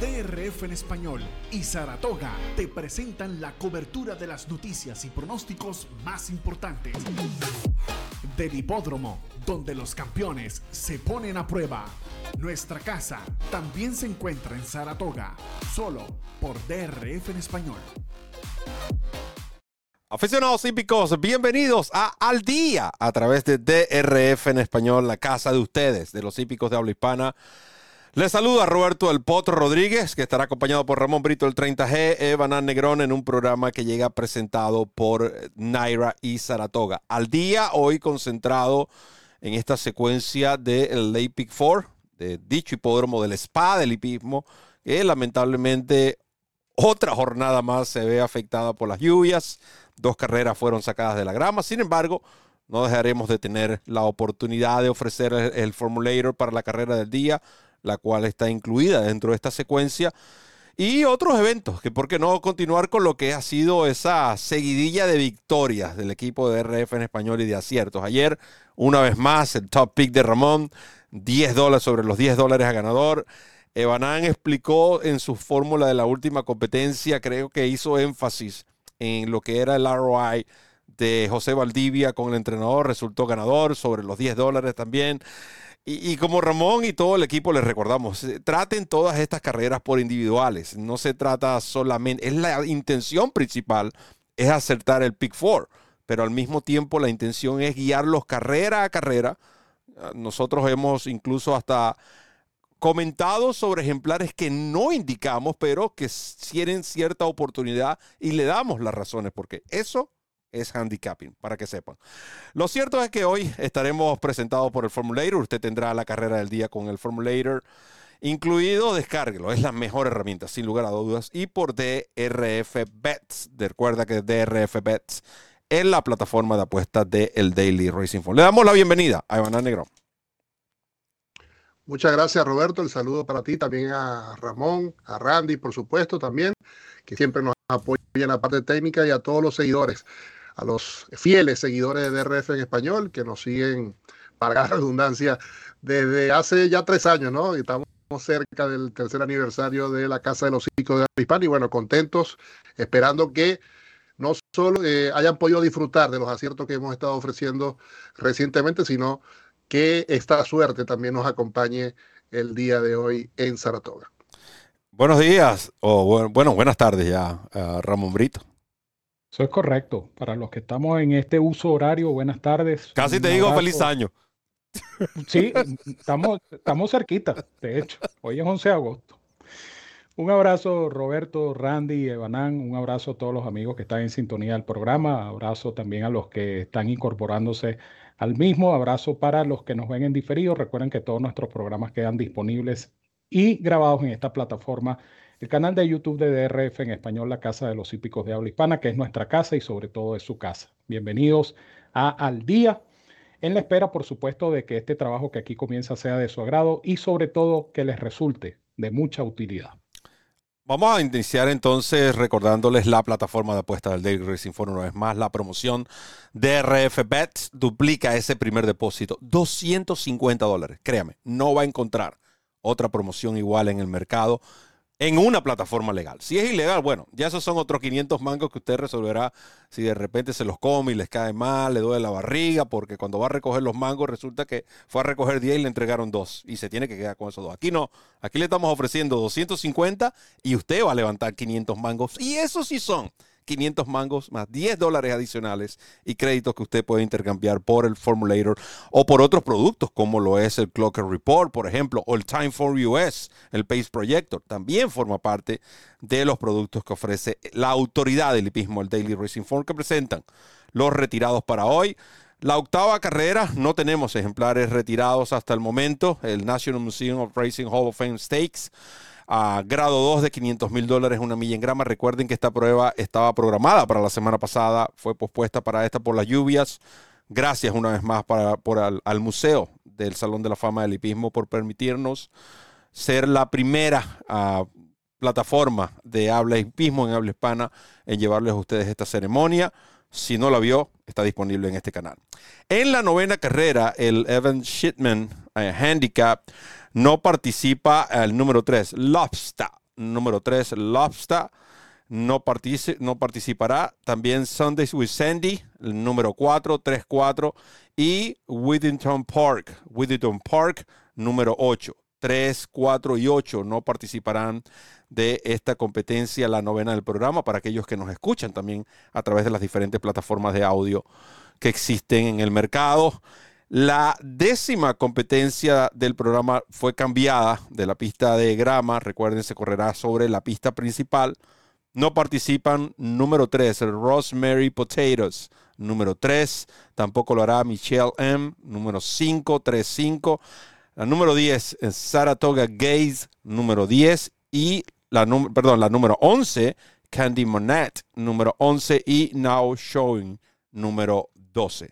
DRF en español y Saratoga te presentan la cobertura de las noticias y pronósticos más importantes. Del hipódromo, donde los campeones se ponen a prueba. Nuestra casa también se encuentra en Saratoga, solo por DRF en español. Aficionados hípicos, bienvenidos a Al Día a través de DRF en español, la casa de ustedes, de los hípicos de habla hispana. Les saluda Roberto El Potro Rodríguez, que estará acompañado por Ramón Brito el 30G, Evan Negrón en un programa que llega presentado por Naira y Saratoga. Al día, hoy concentrado en esta secuencia del Lake Peak 4, de dicho hipódromo del spa del hipismo, que lamentablemente otra jornada más se ve afectada por las lluvias. Dos carreras fueron sacadas de la grama. Sin embargo, no dejaremos de tener la oportunidad de ofrecer el Formulator para la carrera del día la cual está incluida dentro de esta secuencia. Y otros eventos, que por qué no continuar con lo que ha sido esa seguidilla de victorias del equipo de RF en español y de aciertos. Ayer, una vez más, el top pick de Ramón, 10 dólares sobre los 10 dólares a ganador. Evanán explicó en su fórmula de la última competencia, creo que hizo énfasis en lo que era el ROI de José Valdivia con el entrenador, resultó ganador sobre los 10 dólares también. Y, como Ramón y todo el equipo les recordamos, eh, traten todas estas carreras por individuales. No se trata solamente, es la intención principal, es acertar el Pick Four, pero al mismo tiempo la intención es guiarlos carrera a carrera. Ah, nosotros hemos incluso hasta comentado sobre ejemplares que no indicamos, pero que tienen cierta oportunidad y le damos las razones, porque eso es handicapping, para que sepan. Lo cierto es que hoy estaremos presentados por el Formulator. Usted tendrá la carrera del día con el Formulator incluido. Descárguelo, es la mejor herramienta, sin lugar a dudas. Y por DRF Bets. Recuerda que DRF Bets es la plataforma de apuestas del el Daily Racing Form. Le damos la bienvenida a Iván Negro. Muchas gracias, Roberto. El saludo para ti, también a Ramón, a Randy, por supuesto, también, que siempre nos apoyan en la parte técnica y a todos los seguidores a los fieles seguidores de DRF en español que nos siguen, para la redundancia, desde hace ya tres años, ¿no? Estamos cerca del tercer aniversario de la Casa de los Hijos de Hispana y bueno, contentos, esperando que no solo eh, hayan podido disfrutar de los aciertos que hemos estado ofreciendo recientemente, sino que esta suerte también nos acompañe el día de hoy en Saratoga. Buenos días, o bueno, buenas tardes ya, uh, Ramón Brito. Eso es correcto. Para los que estamos en este uso horario, buenas tardes. Casi te digo feliz año. Sí, estamos, estamos cerquita, de hecho. Hoy es 11 de agosto. Un abrazo, Roberto, Randy, Evanán. Un abrazo a todos los amigos que están en sintonía del programa. Abrazo también a los que están incorporándose al mismo. Abrazo para los que nos ven en diferido. Recuerden que todos nuestros programas quedan disponibles y grabados en esta plataforma el canal de YouTube de DRF en español, la Casa de los Hípicos de Habla Hispana, que es nuestra casa y sobre todo es su casa. Bienvenidos a Al Día, en la espera, por supuesto, de que este trabajo que aquí comienza sea de su agrado y sobre todo que les resulte de mucha utilidad. Vamos a iniciar entonces recordándoles la plataforma de apuestas del Daily Racing Forum una vez más. La promoción DRF Bets duplica ese primer depósito. 250 dólares. Créame, no va a encontrar otra promoción igual en el mercado en una plataforma legal. Si es ilegal, bueno, ya esos son otros 500 mangos que usted resolverá si de repente se los come y les cae mal, le duele la barriga, porque cuando va a recoger los mangos resulta que fue a recoger 10 y le entregaron dos y se tiene que quedar con esos dos. Aquí no, aquí le estamos ofreciendo 250 y usted va a levantar 500 mangos y esos sí son 500 mangos más 10 dólares adicionales y créditos que usted puede intercambiar por el Formulator o por otros productos como lo es el Clocker Report, por ejemplo, o el Time for US, el Pace Projector. También forma parte de los productos que ofrece la autoridad del hipismo, el Daily Racing Form, que presentan los retirados para hoy. La octava carrera, no tenemos ejemplares retirados hasta el momento. El National Museum of Racing Hall of Fame Stakes a grado 2 de 500 mil dólares, una milla en grama. Recuerden que esta prueba estaba programada para la semana pasada, fue pospuesta para esta por las lluvias. Gracias una vez más para, por al, Museo del Salón de la Fama del Hipismo por permitirnos ser la primera uh, plataforma de habla hipismo en habla hispana en llevarles a ustedes esta ceremonia. Si no la vio, está disponible en este canal. En la novena carrera, el Evan Shitman eh, Handicap no participa el número 3, Lobster. número 3, Lobster, no, no participará. También Sundays with Sandy, el número 4, 3-4. Y Whittington Park, Whittington Park, número 8. 3, 4 y 8 no participarán de esta competencia, la novena del programa, para aquellos que nos escuchan también a través de las diferentes plataformas de audio que existen en el mercado. La décima competencia del programa fue cambiada de la pista de grama. Recuerden, se correrá sobre la pista principal. No participan número 3, el Rosemary Potatoes. Número 3, tampoco lo hará Michelle M. Número 5, 3, 5. La número 10 es Saratoga Gaze, número 10. Y la, perdón, la número 11, Candy Monette, número 11. Y Now Showing, número 12.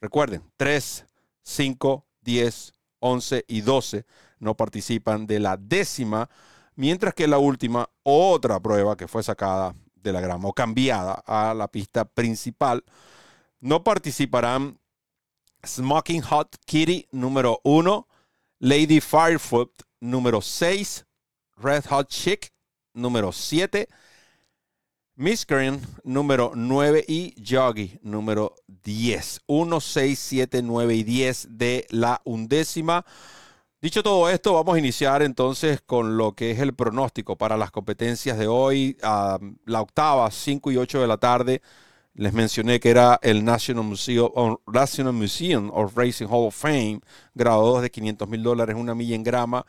Recuerden, 3, 5, 10, 11 y 12 no participan de la décima, mientras que la última, otra prueba que fue sacada de la grama o cambiada a la pista principal, no participarán Smoking Hot Kitty número 1, Lady Firefoot número 6, Red Hot Chick número 7, Miscreant número 9 y Joggy número 10. 1, 6, 7, 9 y 10 de la undécima. Dicho todo esto, vamos a iniciar entonces con lo que es el pronóstico para las competencias de hoy. la octava, 5 y 8 de la tarde. Les mencioné que era el National Museum, National Museum of Racing Hall of Fame, grado 2 de 500 mil dólares, una milla en grama.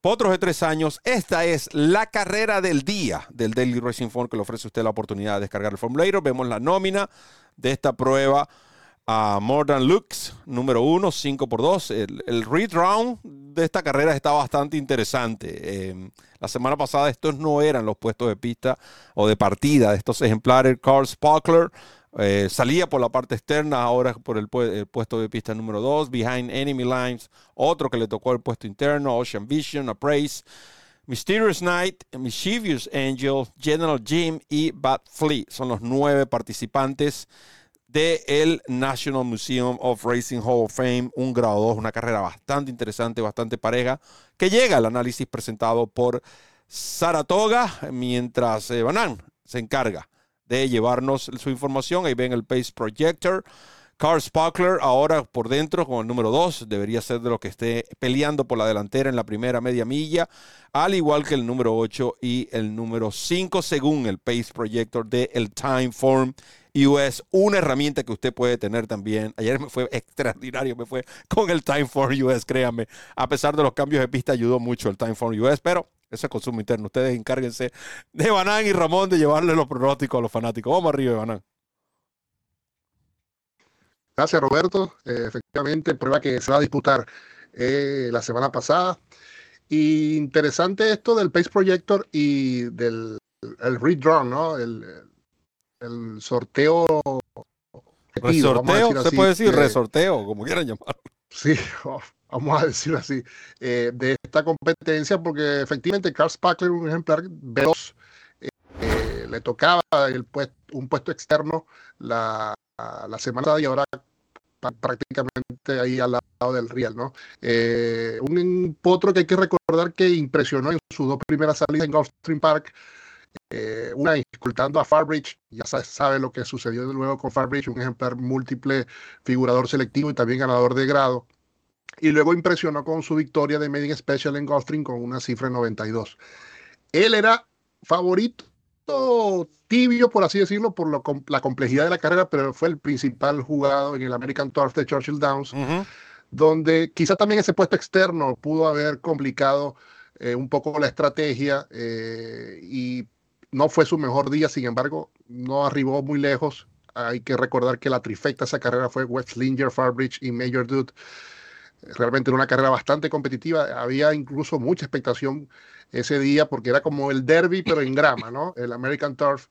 Potros de tres años, esta es la carrera del día del Daily Racing Form que le ofrece usted la oportunidad de descargar el formulario. Vemos la nómina de esta prueba a More Than Looks, número uno, 5 por 2. El, el, round de esta carrera está bastante interesante. Eh, la semana pasada estos no eran los puestos de pista o de partida de estos ejemplares. Carl Sparkler eh, salía por la parte externa, ahora por el, puesto de pista número 2, Behind Enemy Lines, otro que le tocó el puesto interno, Ocean Vision, Appraise, Mysterious Night, Mischievous Angel, General Jim y Bad Flea. Son los nueve participantes del National Museum of Racing Hall of Fame, un grado 2, una carrera bastante interesante, bastante pareja, que llega al análisis presentado por Saratoga, mientras eh, Banan se encarga de llevarnos su información. Ahí ven el Pace Projector. Carl Sparkler ahora por dentro con el número 2, debería ser de los que esté peleando por la delantera en la primera media milla, al igual que el número 8 y el número 5 según el Pace Projector de el Timeform US, una herramienta que usted puede tener también. Ayer me fue extraordinario, me fue con el Timeform US, créanme. A pesar de los cambios de pista ayudó mucho el Timeform US, pero ese es consumo interno. Ustedes encárguense de Banán y Ramón de llevarle los pronósticos a los fanáticos. Vamos arriba, Banán. Gracias, Roberto. Eh, efectivamente, prueba que se va a disputar eh, la semana pasada. Y interesante esto del Pace Projector y del el redraw, ¿no? El, el sorteo. Resorteo, se puede decir resorteo, como quieran llamarlo. Sí, oh, vamos a decirlo así, eh, de esta competencia, porque efectivamente Carl Spackler, un ejemplar veloz, eh, le tocaba el un puesto externo la, la semana y ahora prácticamente ahí al lado del Real, ¿no? Eh, un potro que hay que recordar que impresionó en sus dos primeras salidas en Gulfstream Park, una escoltando a Farbridge, ya sabe, sabe, lo que sucedió de nuevo con Farbridge, un ejemplar múltiple figurador selectivo y también ganador de grado y luego impresionó con su victoria de Medic Special en Gulfstream con una cifra de 92. Él era favorito tibio, por así decirlo, por la complejidad de la carrera, pero fue el principal jugado en el American Turf de Churchill Downs, donde quizá también ese puesto externo pudo haber complicado eh, un poco la estrategia eh, y no fue su mejor día, sin embargo, no arribó muy lejos. Hay que recordar que la trifecta de esa carrera fue Westlinger, Farbridge y Major Dude realmente era una carrera bastante competitiva. Había incluso mucha expectación ese día porque era como el derby, pero en grama, ¿no? El American Turf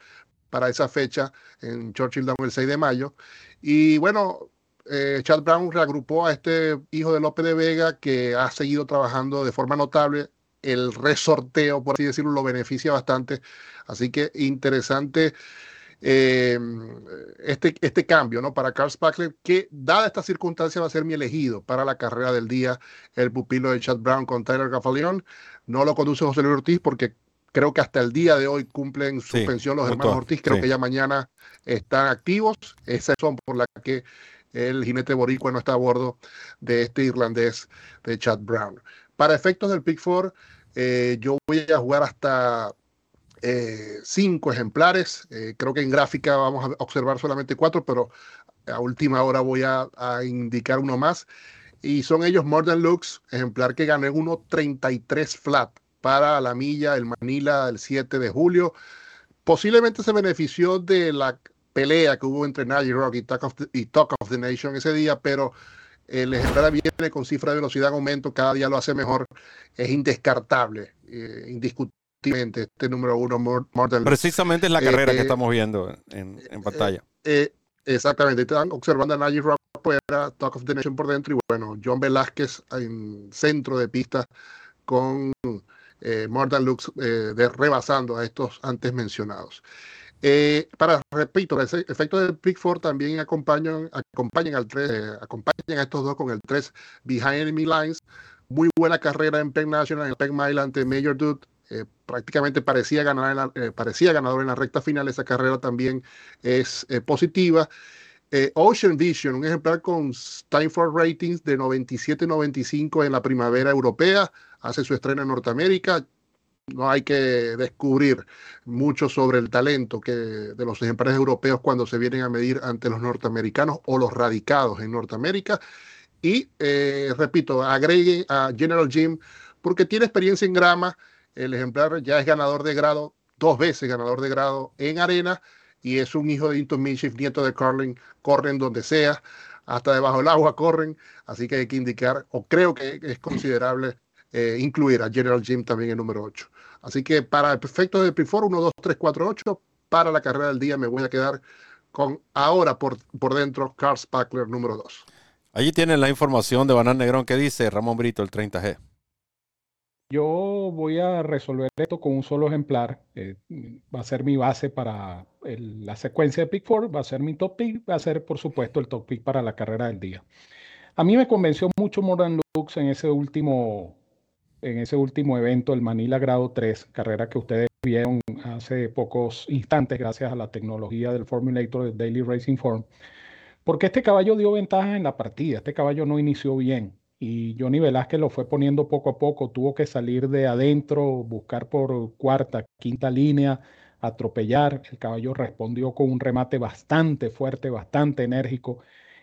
para esa fecha en Churchill Down el 6 de mayo. Y bueno, eh, Chad Brown reagrupó a este hijo de López de Vega que ha seguido trabajando de forma notable. El resorteo, por así decirlo, lo beneficia bastante. Así que interesante Em, este, este cambio ¿no? para Carl Spackler, que dada esta circunstancia va a ser mi elegido para la carrera del día, el pupilo de Chad Brown con Tyler Gaffalion. No lo conduce José Luis Ortiz porque creo que hasta el día de hoy cumplen suspensión los hermanos Ortiz. Creo que ya mañana están activos. Esa son por la que el jinete boricua no está a bordo de este irlandés de Chad Brown. Para efectos del Pick Four, eh, yo voy a jugar hasta eh, cinco ejemplares. Eh, creo que en gráfica vamos a observar solamente cuatro, pero a última hora voy a, indicar uno más. Y son ellos Modern Lux, ejemplar que gané 1.33 flat para la milla, el Manila, el 7 de julio. Posiblemente se benefició de la pelea que hubo entre Nagy Rock y Talk, of the, Nation ese día, pero el ejemplar viene con cifra de velocidad aumento, cada día lo hace mejor, es indescartable, eh, este número uno, Mortal Precisamente es la carrera que eh, estamos viendo en, en pantalla. Eh, exactamente, están observando a Nagy Rock Talk of the Nation por dentro y bueno, John Velázquez en centro de pista con eh, Mortal Lux de, rebasando a estos antes mencionados. Eh, para, repito, el efecto del Pick Four también acompañan, acompañan, al 3, eh, acompañan a estos dos con el 3 Behind Enemy Lines. Muy buena carrera en Penn National, en Penn Mile ante Major Dude. Eh, prácticamente parecía, ganar parecía ganador en la recta final. Esa carrera también es positiva. Ocean Vision, un ejemplar con Steinford Ratings de 97-95 en la primavera europea, hace su estreno en Norteamérica no hay que descubrir mucho sobre el talento que, de los ejemplares europeos cuando se vienen a medir ante los norteamericanos o los radicados en Norteamérica. Y eh, repito, agregue a General Jim porque tiene experiencia en grama. El ejemplar ya es ganador de grado, dos veces ganador de grado en arena y es un hijo de Inton Mischief, nieto de Carlin, corren donde sea, hasta debajo del agua corren, así que hay que indicar, o creo que es considerable eh, incluir a General Jim también en número 8. Así que para efectos de Prifor 1, 2, 3, 4, 8, para la carrera del día me voy a quedar con ahora por, por dentro Carl Spackler número 2. Allí tienen la información de Banán Negrón que dice Ramón Brito, el 30G. Yo voy a resolver esto con un solo ejemplar. Eh, va a ser mi base para la secuencia de Pick 4, va a ser mi top pick, va a ser por supuesto el top pick para la carrera del día. A mí me convenció mucho Modern Lux en ese último en ese último evento, el Manila Grado 3, carrera que ustedes vieron hace pocos instantes gracias a la tecnología del Formulator del Daily Racing Form, porque este caballo dio ventaja en la partida, este caballo no inició bien y Johnny Velázquez lo fue poniendo poco a poco, tuvo que salir de adentro, buscar por cuarta, quinta línea, atropellar, el caballo respondió con un remate bastante fuerte, bastante enérgico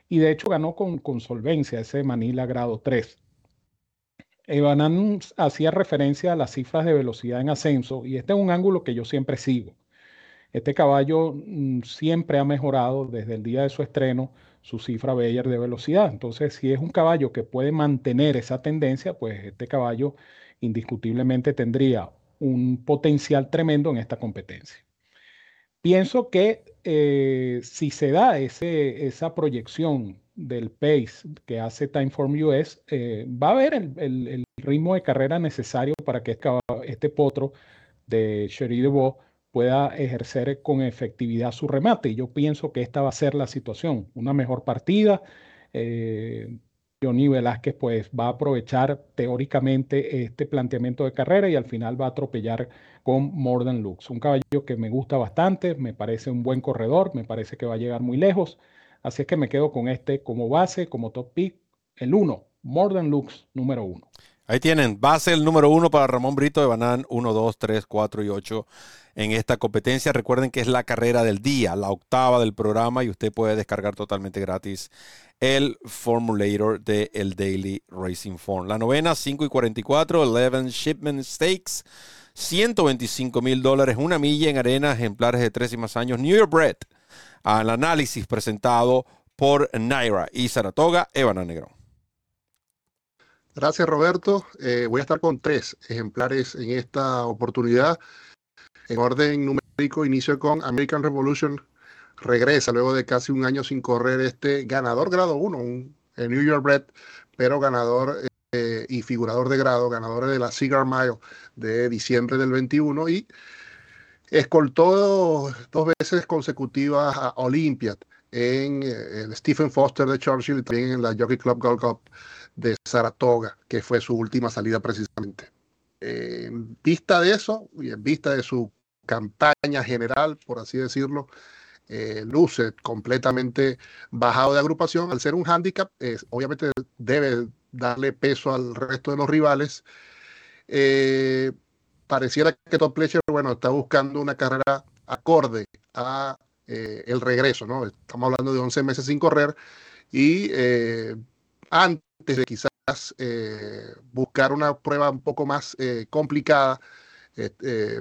y de hecho ganó con, con solvencia ese Manila Grado 3. Evanan hacía referencia a las cifras de velocidad en ascenso y este es un ángulo que yo siempre sigo. Este caballo mm, siempre ha mejorado desde el día de su estreno su cifra Bayer de velocidad. Entonces, si es un caballo que puede mantener esa tendencia, pues este caballo indiscutiblemente tendría un potencial tremendo en esta competencia. Pienso que eh, si se da ese, esa proyección del pace que hace Timeform US, eh, va a haber el, ritmo de carrera necesario para que este potro de Cherie de Bo pueda ejercer con efectividad su remate. Y yo pienso que esta va a ser la situación, una mejor partida. Eh, Johnny Velázquez pues va a aprovechar teóricamente este planteamiento de carrera y al final va a atropellar con Morden Lux. Un caballo que me gusta bastante, me parece un buen corredor, me parece que va a llegar muy lejos. Así es que me quedo con este como base, como top pick, el 1, Morden Lux, número 1. Ahí tienen, base el número 1 para Ramón Brito de Banán 1, 2, 3, 4 y 8 en esta competencia. Recuerden que es la carrera del día, la octava del programa y usted puede descargar totalmente gratis el formulator de el Daily Racing Form. La novena, 5 y 44, 11 Shipment Stakes, 125 mil dólares, una milla en arena, ejemplares de tres y más años, New York Bread al análisis presentado por Naira y Saratoga, Evana Negrón. Gracias, Roberto. Eh, voy a estar con tres ejemplares en esta oportunidad. En orden numérico, inicio con American Revolution. Regresa luego de casi un año sin correr este ganador grado 1, un New York Red, pero ganador eh, y figurador de grado, ganador de la Cigar Mile de diciembre del 21 y Escoltó dos veces consecutivas a Olympiad en el Stephen Foster de Churchill y también en la Jockey Club Gold Cup de Saratoga, que fue su última salida precisamente. en vista de eso y en vista de su campaña general, por así decirlo, eh, luce completamente bajado de agrupación. Al ser un handicap, obviamente debe darle peso al resto de los rivales. Eh, pareciera que Top Pleasure, bueno, está buscando una carrera acorde a eh, el regreso, ¿no? Estamos hablando de 11 meses sin correr y antes de quizás buscar una prueba un poco más complicada,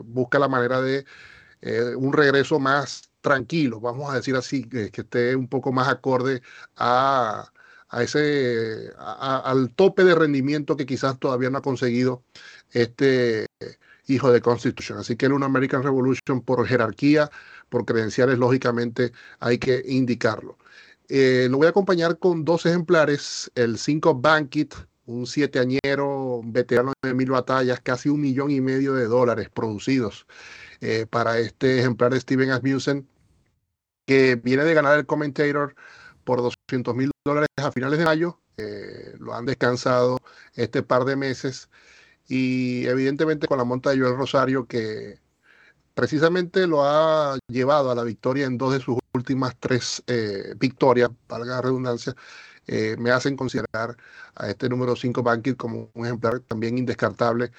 busca la manera de un regreso más tranquilo, vamos a decir así, que, esté un poco más acorde a, ese, al tope de rendimiento que quizás todavía no ha conseguido este hijo de Constitution. Así que en una American Revolution por jerarquía, por credenciales, lógicamente hay que indicarlo. Eh, lo voy a acompañar con dos ejemplares, el 5 Bankit, un añero veterano de mil batallas, casi un millón y medio de dólares producidos eh, para este ejemplar de Steven Asmussen que viene de ganar el Commentator por 200 mil dólares a finales de mayo. Eh, lo han descansado este par de meses y evidentemente con la monta de Joel Rosario que precisamente lo ha llevado a la victoria en dos de sus últimas tres eh, victorias, valga la redundancia, eh, me hacen considerar a este número 5 Bankit como un ejemplar también indescartable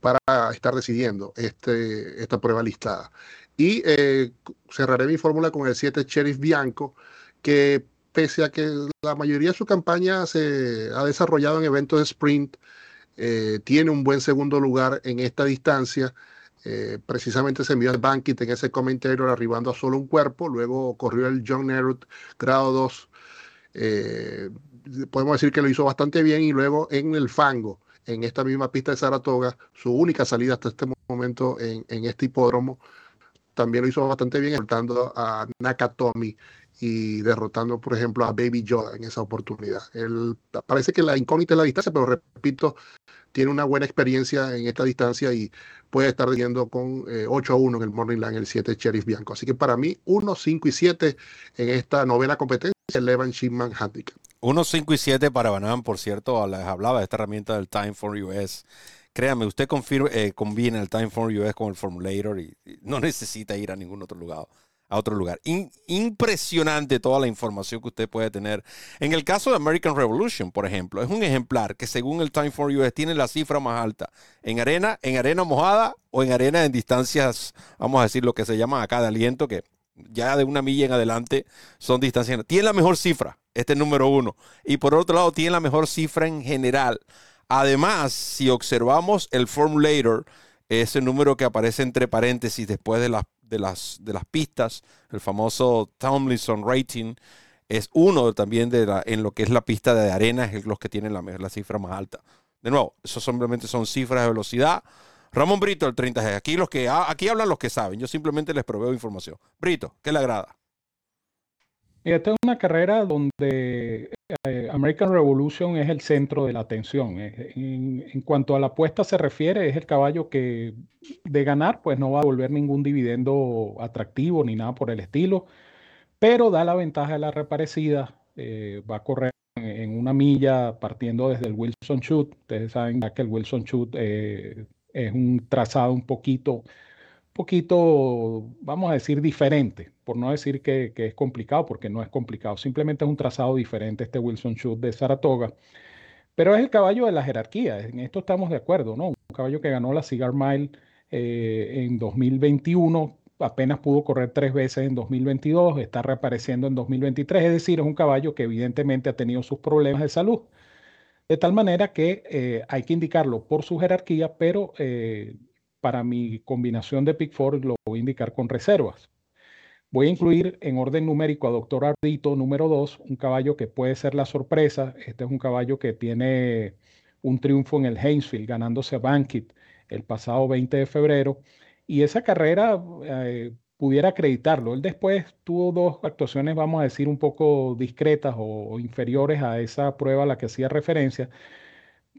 para estar decidiendo este, esta prueba listada. Y eh, cerraré mi fórmula con el 7 Sheriff Bianco, que pese a que la mayoría de su campaña se ha desarrollado en eventos de sprint, eh, tiene un buen segundo lugar en esta distancia. Eh, precisamente se envió al Bankit en ese comentario arribando a solo un cuerpo, luego corrió el John Nerut grado 2. podemos decir que lo hizo bastante bien y luego en el fango, en esta misma pista de Saratoga, su única salida hasta este momento en, este hipódromo, también lo hizo bastante bien, derrotando a Nakatomi y derrotando, por ejemplo, a Baby Yoda en esa oportunidad. Parece que la incógnita es la distancia, pero repito, tiene una buena experiencia en esta distancia y puede estar yendo con 8 eh, a 1 en el Morning Line, el 7 Sheriff Bianco. Así que para mí, 1, 5 y 7 en esta novena competencia, el Evan Shipman Handicap. 1, 5 y 7 para Banán, por cierto, les hablaba de esta herramienta del Time for US créame, usted confirma, eh, combina el Time for US con el Formulator y, no necesita ir a ningún otro lugar. A otro lugar. impresionante toda la información que usted puede tener. En el caso de American Revolution, por ejemplo, es un ejemplar que según el Time for US tiene la cifra más alta en arena, en arena mojada o en arena en distancias, vamos a decir lo que se llama acá de aliento, que ya de una milla en adelante son distancias. Tiene la mejor cifra, este número uno. Y por otro lado, tiene la mejor cifra en general Además, si observamos el formulator, ese número que aparece entre paréntesis después de, las, de, las, de las pistas, el famoso Tomlinson Rating, es uno también de la, en lo que es la pista de arena, es los que tienen la, la cifra más alta. De nuevo, eso simplemente son cifras de velocidad. Ramón Brito, el 30G. Aquí, los que, aquí hablan los que saben. Yo simplemente les proveo información. Brito, ¿qué le agrada? Esta es una carrera donde eh, American Revolution es el centro de la atención. Eh, en, cuanto a la apuesta se refiere, es el caballo que de ganar, pues no va a volver ningún dividendo atractivo ni nada por el estilo, pero da la ventaja de la reparecida. Eh, va a correr en una milla partiendo desde el Wilson Shoot. Ustedes saben que el Wilson Shoot es un trazado un poquito poquito, vamos a decir, diferente, por no decir que, es complicado, porque no es complicado, simplemente es un trazado diferente este Wilson Shoot de Saratoga, pero es el caballo de la jerarquía, en esto estamos de acuerdo, ¿no? Un caballo que ganó la Cigar Mile eh, en 2021, apenas pudo correr tres veces en 2022, está reapareciendo en 2023, es decir, es un caballo que evidentemente ha tenido sus problemas de salud. De tal manera que eh, hay que indicarlo por su jerarquía, pero eh, para mi combinación de Pickford lo voy a indicar con reservas. Voy a incluir en orden numérico a Doctor Ardito número 2, un caballo que puede ser la sorpresa. Este es un caballo que tiene un triunfo en el Hainesfield, ganándose a Bankit el pasado 20 de febrero. Y esa carrera eh, pudiera acreditarlo. Él después tuvo dos actuaciones, vamos a decir, un poco discretas o inferiores a esa prueba a la que hacía referencia,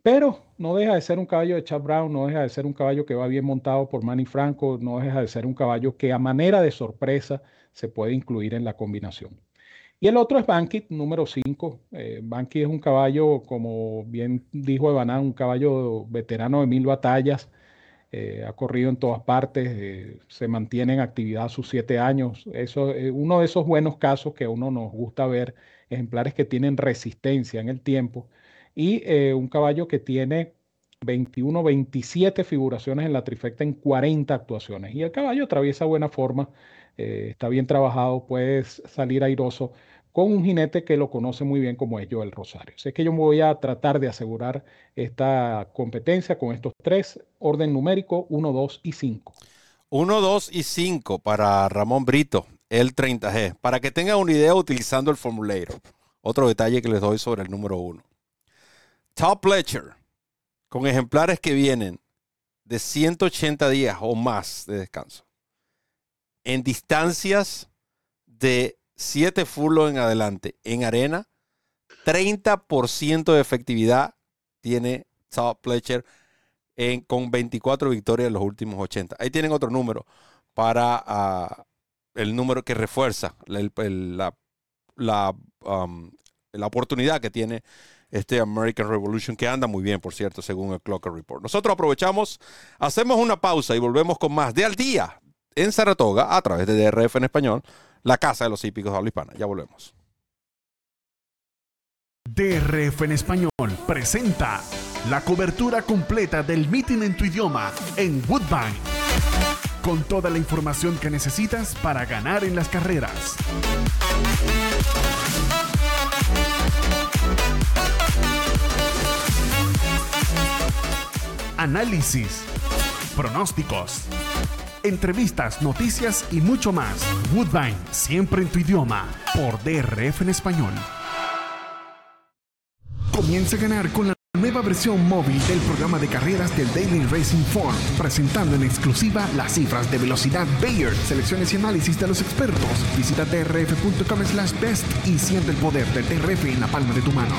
pero no deja de ser un caballo de Chad Brown, no deja de ser un caballo que va bien montado por Manny Franco, no deja de ser un caballo que a manera de sorpresa se puede incluir en la combinación. Y el otro es Bankit, número 5. Eh, Bankit es un caballo, como bien dijo Evaná, un caballo veterano de mil batallas. Eh, ha corrido en todas partes, eh, se mantiene en actividad sus siete años. Eso es uno de esos buenos casos que a uno nos gusta ver, ejemplares que tienen resistencia en el tiempo. Y un caballo que tiene 21, 27 figuraciones en la trifecta en 40 actuaciones. Y el caballo atraviesa buena forma, eh, está bien trabajado, puede salir airoso con un jinete que lo conoce muy bien como es Joel Rosario. Así que yo me voy a tratar de asegurar esta competencia con estos tres, orden numérico 1, 2 y 5. 1, 2 y 5 para Ramón Brito, el 30G, para que tengan una idea utilizando el formulario. Otro detalle que les doy sobre el número 1. Top Ledger con ejemplares que vienen de 180 días o más de descanso, en distancias de 7 furlos en adelante, en arena, 30% de efectividad tiene Top en, con 24 victorias en los últimos 80. Ahí tienen otro número para uh, el número que refuerza la, la, um, la oportunidad que tiene este American Revolution, que anda muy bien, por cierto, según el Clocker Report. Nosotros aprovechamos, hacemos una pausa y volvemos con más de Al Día en Saratoga a través de DRF en español, la casa de los hípicos de habla hispana. Ya volvemos. DRF en español presenta la cobertura completa del meeting en tu idioma en Woodbine. Con toda la información que necesitas para ganar en las carreras análisis, pronósticos, entrevistas, noticias y mucho más. Woodbine, siempre en tu idioma, por DRF en español. Comienza a ganar con la nueva versión móvil del programa de carreras del Daily Racing Form, presentando en exclusiva las cifras de velocidad Bayer, selecciones y análisis de los expertos. Visita drf.com slash best y siente el poder del DRF en la palma de tu mano.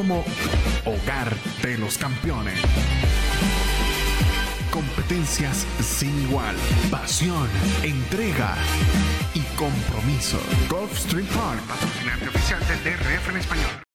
Hogar de los campeones. Competencias sin igual, pasión, entrega y compromiso. Gulfstream Park, patrocinante oficial del DRF en español.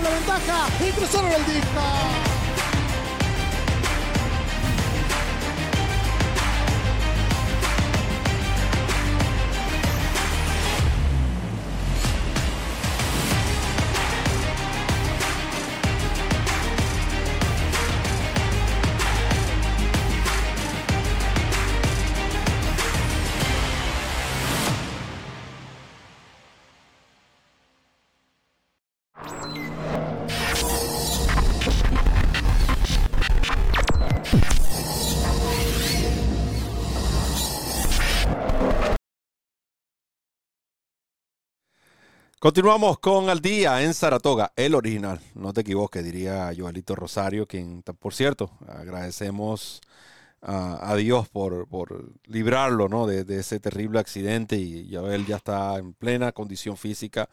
Ventaja y cruzaron el disco. Continuamos con Al Día en Saratoga, el original. No te equivoques, diría Joelito Rosario, quien, por cierto, agradecemos a, Dios por, librarlo ¿no? de, ese terrible accidente y él ya está en plena condición física.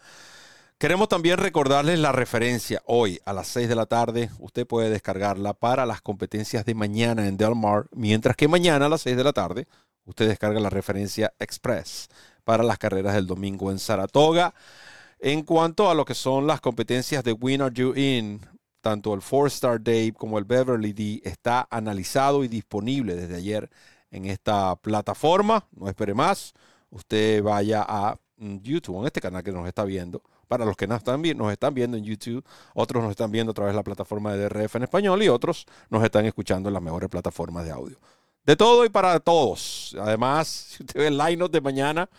Queremos también recordarles la referencia hoy a las 6 de la tarde. Usted puede descargarla para las competencias de mañana en Del Mar, mientras que mañana a las 6 de la tarde usted descarga la referencia Express para las carreras del domingo en Saratoga. En cuanto a lo que son las competencias de Win Are You In, tanto el Four Star Dave como el Beverly D está analizado y disponible desde ayer en esta plataforma. No espere más. Usted vaya a mm, YouTube, en este canal que nos está viendo. Para los que nos están, nos están viendo en YouTube, otros nos están viendo a través de la plataforma de DRF en español y otros nos están escuchando en las mejores plataformas de audio. De todo y para todos. Además, si usted ve el line de mañana,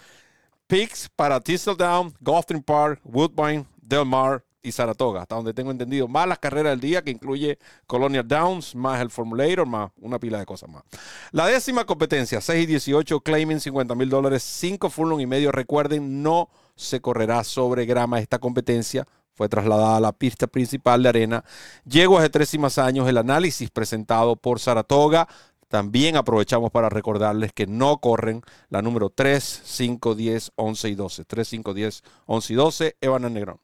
picks para Thistledown, Gotham Park, Woodbine, Del Mar y Saratoga, hasta donde tengo entendido, más las carreras del día que incluye Colonial Downs, más el Formulator, más una pila de cosas más. La décima competencia, 6 y 18, claiming 50 mil dólares, 5 furlong y medio. Recuerden, no se correrá sobre grama esta competencia. Fue trasladada a la pista principal de arena. Llegó hace tres y más años el análisis presentado por Saratoga. También aprovechamos para recordarles que no corren la número 3, 5, 10, 11 y 12. 3, 5, 10, 11 y 12, Evan Negrón.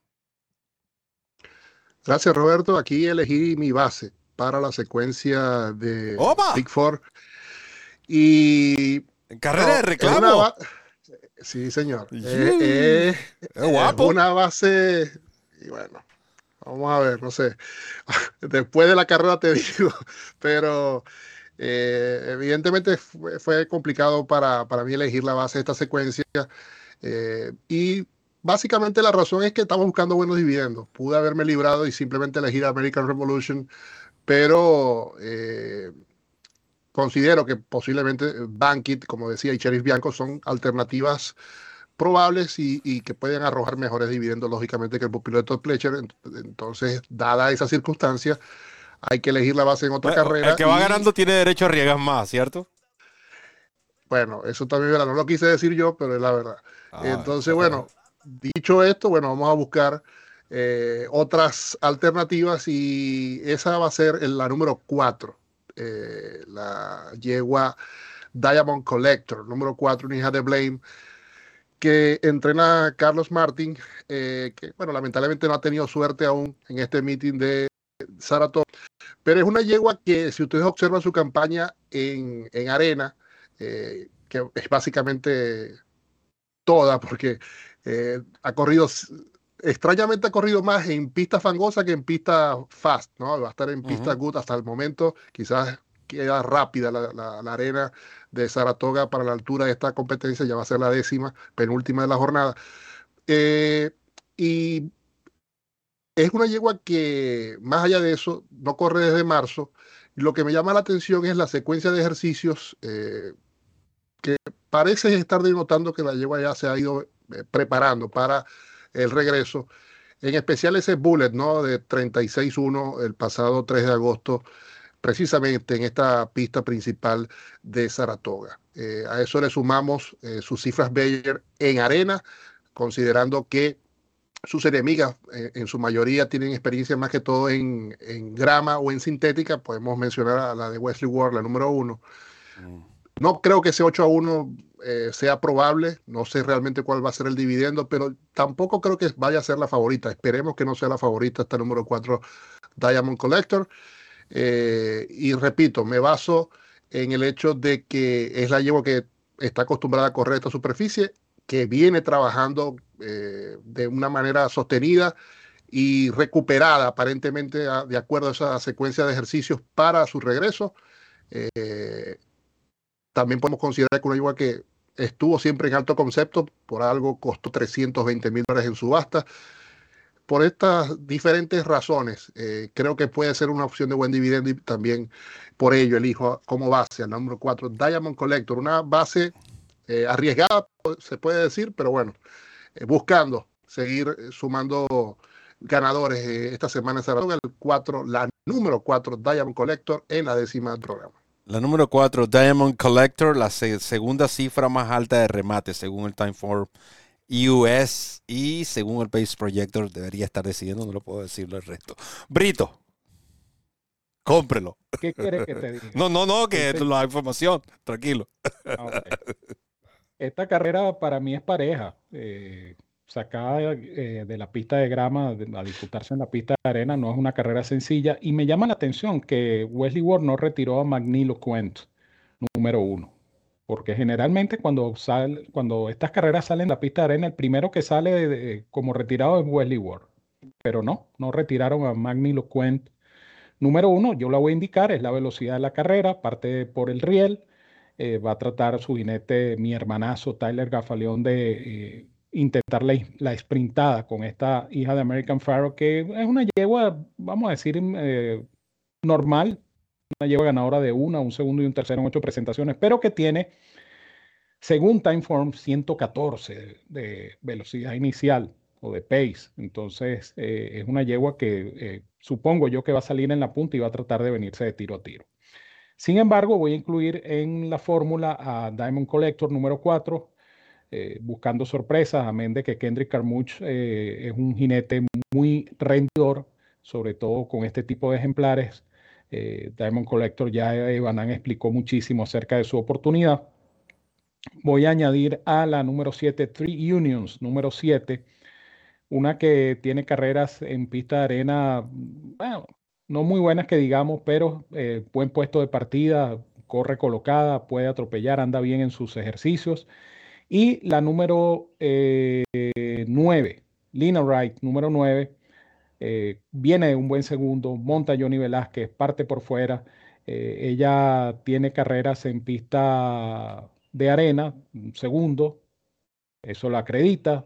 Gracias, Roberto. Aquí elegí mi base para la secuencia de Big Four. Y. En carrera de reclamo. Sí, señor. Eh, eh, guapo. una base. Y bueno, vamos a ver, no sé. Después de la carrera te digo, pero eh, evidentemente fue, complicado para, para, mí elegir la base de esta secuencia. y básicamente la razón es que estamos buscando buenos dividendos. Pude haberme librado y simplemente elegir American Revolution, pero eh, considero que posiblemente Bankit, como decía, y Sheriff Bianco son alternativas probables y, que pueden arrojar mejores dividendos, lógicamente, que el piloto Pletcher. Entonces, dada esa circunstancia, hay que elegir la base en otra carrera. El que va ganando tiene derecho a arriesgar más, ¿cierto? Bueno, eso también no lo quise decir yo, pero es la verdad. Ah, Entonces, bueno, dicho esto, bueno, vamos a buscar eh, otras alternativas y esa va a ser la número 4, eh, la yegua Diamond Collector, número 4, una hija de Blame, que entrena Carlos Martin, eh, que bueno, lamentablemente no ha tenido suerte aún en este meeting de Saratoga, pero es una yegua que si ustedes observan su campaña en, en arena, que es básicamente toda, porque eh, ha corrido, extrañamente ha corrido más en pista fangosa que en pista fast, ¿no? Va a estar en pista good hasta el momento, quizás queda rápida la, arena de Saratoga para la altura de esta competencia, ya va a ser la décima, penúltima de la jornada. Eh, y es una yegua que, más allá de eso, no corre desde marzo. Lo que me llama la atención es la secuencia de ejercicios eh, que parece estar denotando que la yegua ya se ha ido eh, preparando para el regreso. En especial ese bullet ¿no? de 36-1 el pasado 3 de agosto, precisamente en esta pista principal de Saratoga. Eh, a eso le sumamos sus cifras Bayer en arena, considerando que sus enemigas en su mayoría tienen experiencia más que todo en, en, grama o en sintética. Podemos mencionar a la de Wesley Ward, la número uno. Mm. No creo que ese 8 a 1 eh, sea probable, no sé realmente cuál va a ser el dividendo, pero tampoco creo que vaya a ser la favorita. Esperemos que no sea la favorita esta número 4 Diamond Collector. Eh, y repito, me baso en el hecho de que es la llevo que está acostumbrada a correr esta superficie, que viene trabajando eh, de una manera sostenida y recuperada aparentemente de acuerdo a esa secuencia de ejercicios para su regreso. también podemos considerar que una yegua que estuvo siempre en alto concepto, por algo costó 320 mil dólares en subasta. Por estas diferentes razones, eh, creo que puede ser una opción de buen dividendo y también por ello elijo como base al número 4 Diamond Collector, una base eh, arriesgada, se puede decir, pero bueno, eh, buscando seguir sumando ganadores esta semana en Saratoga, el 4, la número 4 Diamond Collector en la décima del programa. La número 4, Diamond Collector, la segunda cifra más alta de remate según el Timeform US y según el Base Projector debería estar decidiendo, no lo puedo decirlo el resto. Brito, cómprelo. ¿Qué quieres que te diga? No, no, no, que es la información, tranquilo. Ah, Esta carrera para mí es pareja. Eh, sacada eh, de la pista de grama a disputarse en la pista de arena no es una carrera sencilla y me llama la atención que Wesley Ward no retiró a Magnilo Quent número uno porque generalmente cuando, sale, cuando estas carreras salen de la pista de arena, el primero que sale como retirado es Wesley Ward, pero no, no retiraron a Magni Loquent. Número uno, yo la voy a indicar, es la velocidad de la carrera, parte por el riel, eh, va a tratar su jinete, mi hermanazo Tyler Gafaleón, de eh, intentar la, la, sprintada con esta hija de American Pharaoh, que es una yegua, vamos a decir, eh, normal, una yegua ganadora de una, un segundo y un tercero en ocho presentaciones, pero que tiene, según Timeform, 114 de, velocidad inicial o de pace. Entonces, es una yegua que supongo yo que va a salir en la punta y va a tratar de venirse de tiro a tiro. Sin embargo, voy a incluir en la fórmula a Diamond Collector número 4, eh, buscando sorpresas, amén de que Kendrick Carmuch eh, es un jinete muy rendidor, sobre todo con este tipo de ejemplares. Eh, Diamond Collector ya Evanan explicó muchísimo acerca de su oportunidad. Voy a añadir a la número 7, Three Unions, número 7, una que tiene carreras en pista de arena, bueno, no muy buenas que digamos, pero eh, buen puesto de partida, corre colocada, puede atropellar, anda bien en sus ejercicios. Y la número 9, eh, Lina Wright, número 9, eh, viene de un buen segundo, monta Johnny Velázquez, parte por fuera. ella tiene carreras en pista de arena, segundo, eso lo acredita.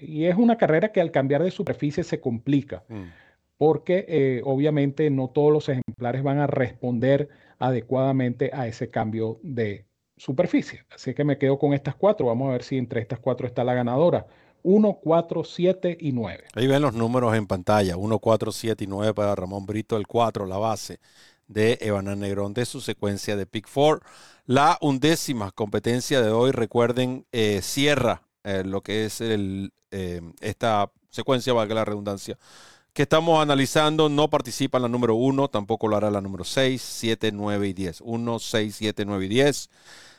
y es una carrera que al cambiar de superficie se complica. Mm porque eh, obviamente no todos los ejemplares van a responder adecuadamente a ese cambio de superficie. Así que me quedo con estas cuatro. Vamos a ver si entre estas cuatro está la ganadora. 1, 4, 7 y 9. Ahí ven los números en pantalla. 1, 4, 7 y 9 para Ramón Brito. El 4, la base de Evanán Negrón de su secuencia de Pick 4. La undécima competencia de hoy, recuerden, eh, cierra eh, lo que es el, esta secuencia, valga la redundancia, que estamos analizando no participa en la número 1, tampoco lo hará la número 6, 7, 9 y 10. 1, 6, 7, 9 y 10.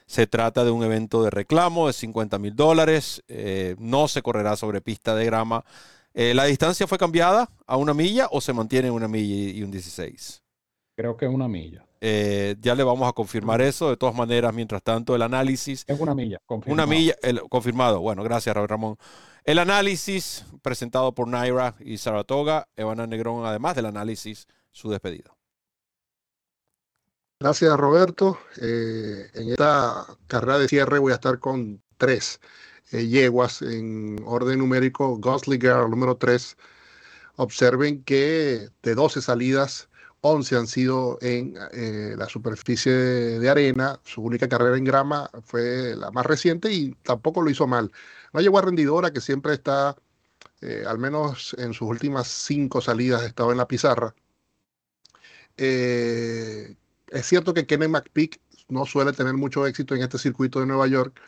Se trata de un evento de reclamo de 50 mil dólares. Eh, no se correrá sobre pista de grama. Eh, ¿La distancia fue cambiada a una milla o se mantiene una milla y un 16? Creo que una milla. Eh, ya le vamos a confirmar eso. De todas maneras, mientras tanto, el análisis. Es una milla, confirmado. Una milla, confirmado. Bueno, gracias, Ramón. El análisis presentado por Naira y Saratoga, Evana Negrón, además del análisis, su despedida. Gracias, Roberto. Eh, en esta carrera de cierre voy a estar con tres eh, yeguas en orden numérico. Goslinger, número 3. Observen que de 12 salidas, 11 han sido en eh, la superficie de arena. Su única carrera en grama fue la más reciente y tampoco lo hizo mal. Una yegua rendidora que siempre está, eh, al menos en sus últimas cinco salidas, estado en la pizarra. Eh, es cierto que Kenneth McPeak no suele tener mucho éxito en este circuito de Nueva York,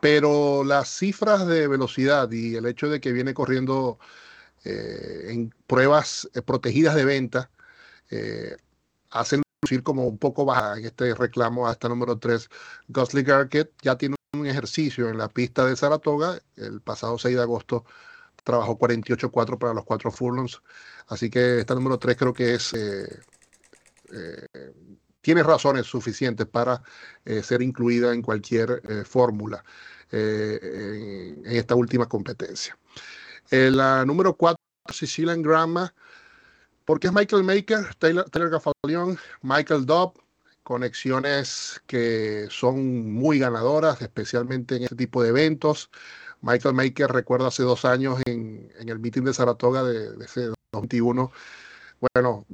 pero las cifras de velocidad y el hecho de que viene corriendo en pruebas protegidas de venta hacen lucir como un poco baja en este reclamo hasta número 3. Gosling Garkett ya tiene un ejercicio en la pista de Saratoga. El pasado 6 de agosto trabajó 48-4 para los cuatro furlongs. Así que esta número 3 creo que es... Eh, eh, tiene razones suficientes para eh, ser incluida en cualquier fórmula en, esta última competencia. la número 4, Sicilian Grandma, porque es Michael Maker, Taylor, Taylor Michael Dobb, conexiones que son muy ganadoras, especialmente en este tipo de eventos. Michael Maker, recuerdo hace dos años en, el meeting de Saratoga de, ese 2021, bueno,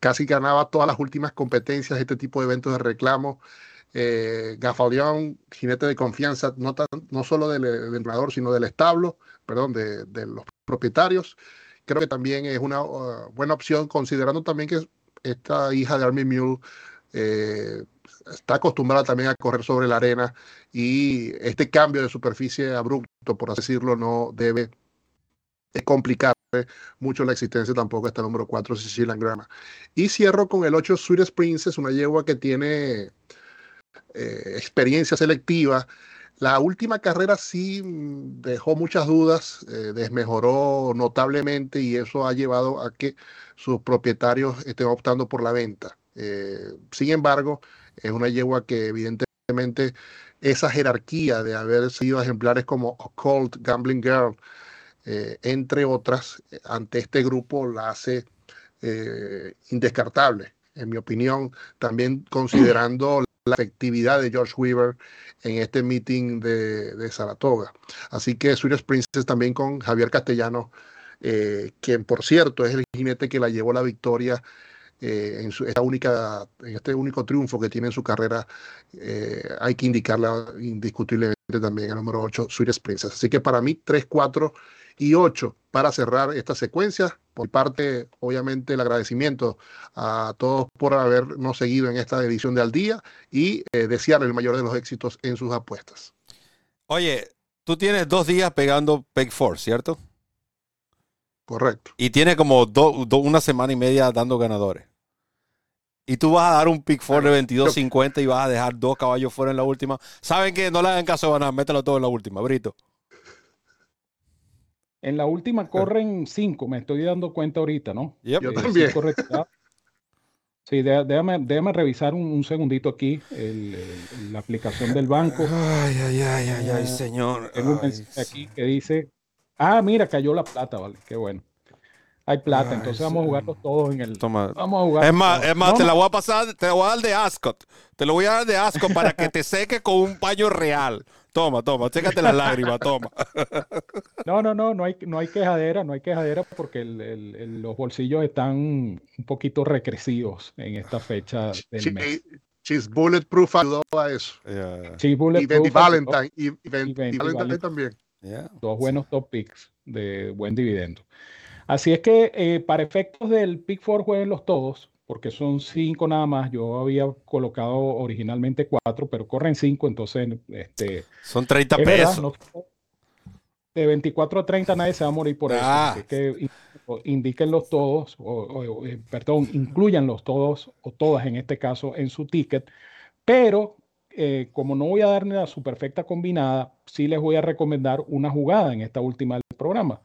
casi ganaba todas las últimas competencias de este tipo de eventos de reclamo. Eh, jinete de confianza, no, no solo del, entrenador, sino del establo, perdón, de, los propietarios. Creo que también es una uh, buena opción, considerando también que esta hija de Army Mule eh, está acostumbrada también a correr sobre la arena y este cambio de superficie abrupto, por así decirlo, no debe complicar mucho la existencia tampoco esta número 4 Sicilian Grama. Y cierro con el 8 Sweetest Princess, una yegua que tiene eh, experiencia selectiva. La última carrera sí dejó muchas dudas, eh, desmejoró notablemente y eso ha llevado a que sus propietarios estén optando por la venta. Eh, sin embargo, es una yegua que evidentemente esa jerarquía de haber sido ejemplares como Occult, Gambling Girl, eh, entre otras, ante este grupo la hace indescartable, en mi opinión, también considerando la efectividad de George Weaver en este meeting de, Saratoga. Así que Swedish Princess también con Javier Castellano, eh, quien por cierto es el jinete que la llevó la victoria eh, en, esta única, en este único triunfo que tiene en su carrera, eh, hay que indicarla indiscutiblemente también el número 8, Swedish Princess. Así que para mí, 3, 4 y 8 para cerrar esta secuencia. Por parte, obviamente, el agradecimiento a todos por habernos seguido en esta edición de Al Día y eh, desearle el mayor de los éxitos en sus apuestas. Oye, tú tienes dos días pegando Peg Four, ¿cierto? Correcto. Y tiene como una semana y media dando ganadores. Y tú vas a dar un pick four de 22.50 y vas a dejar dos caballos fuera en la última. ¿Saben que No le hagan caso a nada, mételo todo en la última, Brito. En la última corren cinco, me estoy dando cuenta ahorita, ¿no? Yo eh, también. Sí, déjame, revisar un, segundito aquí la aplicación del banco. Ay, ay, ay, ay, ay, señor. Tengo un mensaje aquí que dice, ah, mira, cayó la plata, vale, qué bueno. Hay plata, entonces vamos a jugarlos todos en el. Toma. Vamos a jugar. Es más, es más te la voy a pasar, te la voy a dar de Ascot. Te lo voy a dar de Ascot para que te seque con un paño real. Toma, toma, chécate las lágrimas, toma. No, no, no, no hay, no hay quejadera, no hay quejadera porque los bolsillos están un poquito recrescidos en esta fecha del mes. She's Bulletproof ayudó a eso. y Bendy Valentine, y, Valentine también. Dos buenos top picks de buen dividendo. Así es que eh, para efectos del Pick Four jueguen los todos porque son cinco nada más. Yo había colocado originalmente cuatro, pero corren cinco, entonces este, son 30 pesos. de 24 a 30 nadie se va a morir por eso. Ah. Así que indíquenlos todos, o, eh, perdón, incluyanlos todos o todas en este caso en su ticket, pero eh, como no voy a darle la superfecta combinada, sí les voy a recomendar una jugada en esta última del programa.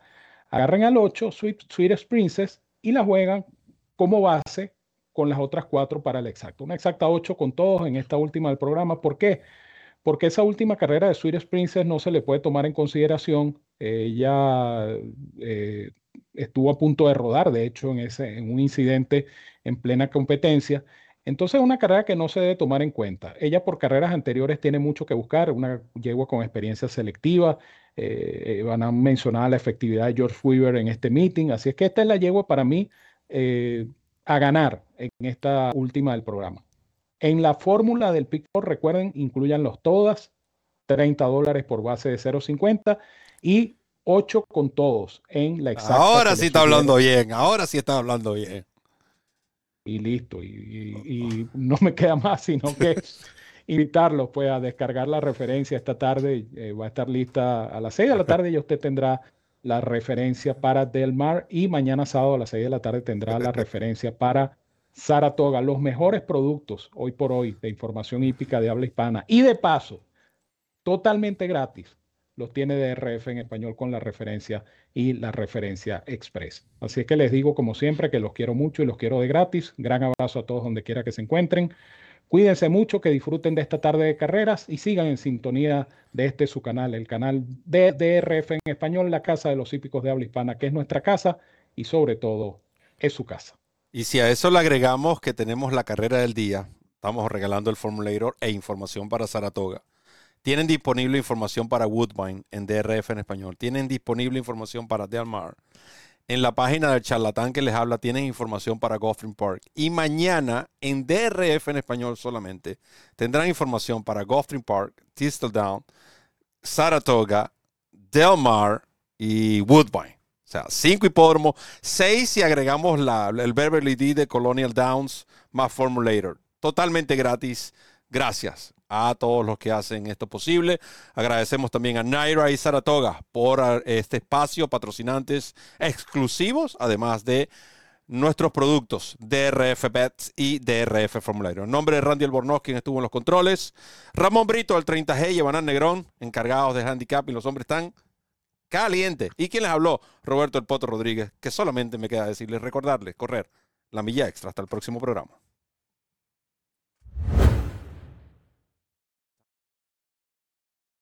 Agarren al 8, Sweet, Sweetest Princess, y la juegan como base con las otras cuatro para el exacto. Una exacta 8 con todos en esta última del programa. ¿Por qué? Porque esa última carrera de Swedish Princess no se le puede tomar en consideración. Ella eh, estuvo a punto de rodar, de hecho, en, ese, en un incidente en plena competencia. Entonces, es una carrera que no se debe tomar en cuenta. Ella por carreras anteriores tiene mucho que buscar, una yegua con experiencia selectiva. Eh, van a mencionar la efectividad de George Weaver en este meeting. Así es que esta es la yegua para mí eh, a ganar en esta última del programa. En la fórmula del Pick recuerden, incluyanlos todas, 30 dólares por base de 0.50 y 8 con todos en la exacta. Ahora sí está hablando bien, ahora sí está hablando bien. Y listo, y, no me queda más sino que invitarlos pues a descargar la referencia esta tarde, eh, va a estar lista a las 6 de la tarde y usted tendrá la referencia para Del Mar y mañana sábado a las 6 de la tarde tendrá la referencia para Saratoga. Los mejores productos hoy por hoy de información hípica de habla hispana y de paso, totalmente gratis, los tiene DRF en español con la referencia y la referencia express. Así es que les digo como siempre que los quiero mucho y los quiero de gratis. Gran abrazo a todos donde quiera que se encuentren. Cuídense mucho, que disfruten de esta tarde de carreras y sigan en sintonía de este su canal, el canal de DRF en español, la casa de los hípicos de habla hispana, que es nuestra casa y sobre todo es su casa. Y si a eso le agregamos que tenemos la carrera del día, estamos regalando el formulator e información para Saratoga. Tienen disponible información para Woodbine en DRF en español. Tienen disponible información para Del Mar en la página del charlatán que les habla tienen información para Gotham Park. Y mañana en DRF en español solamente tendrán información para Gotham Park, Thistledown, Saratoga, Del Mar y Woodbine. O sea, cinco hipódromos, seis si agregamos la, el Beverly D de Colonial Downs más Formulator. Totalmente gratis. Gracias a todos los que hacen esto posible. Agradecemos también a Naira y Saratoga por ah, este espacio, patrocinantes exclusivos, además de nuestros productos DRF Bets y DRF Formulario. En nombre de Randy Albornoz, quien estuvo en los controles, Ramón Brito, el 30G y Evanán Negrón, encargados de handicap y los hombres están calientes. ¿Y quien les habló? Roberto El Poto Rodríguez, que solamente me queda decirles, recordarles, correr la milla extra. Hasta el próximo programa.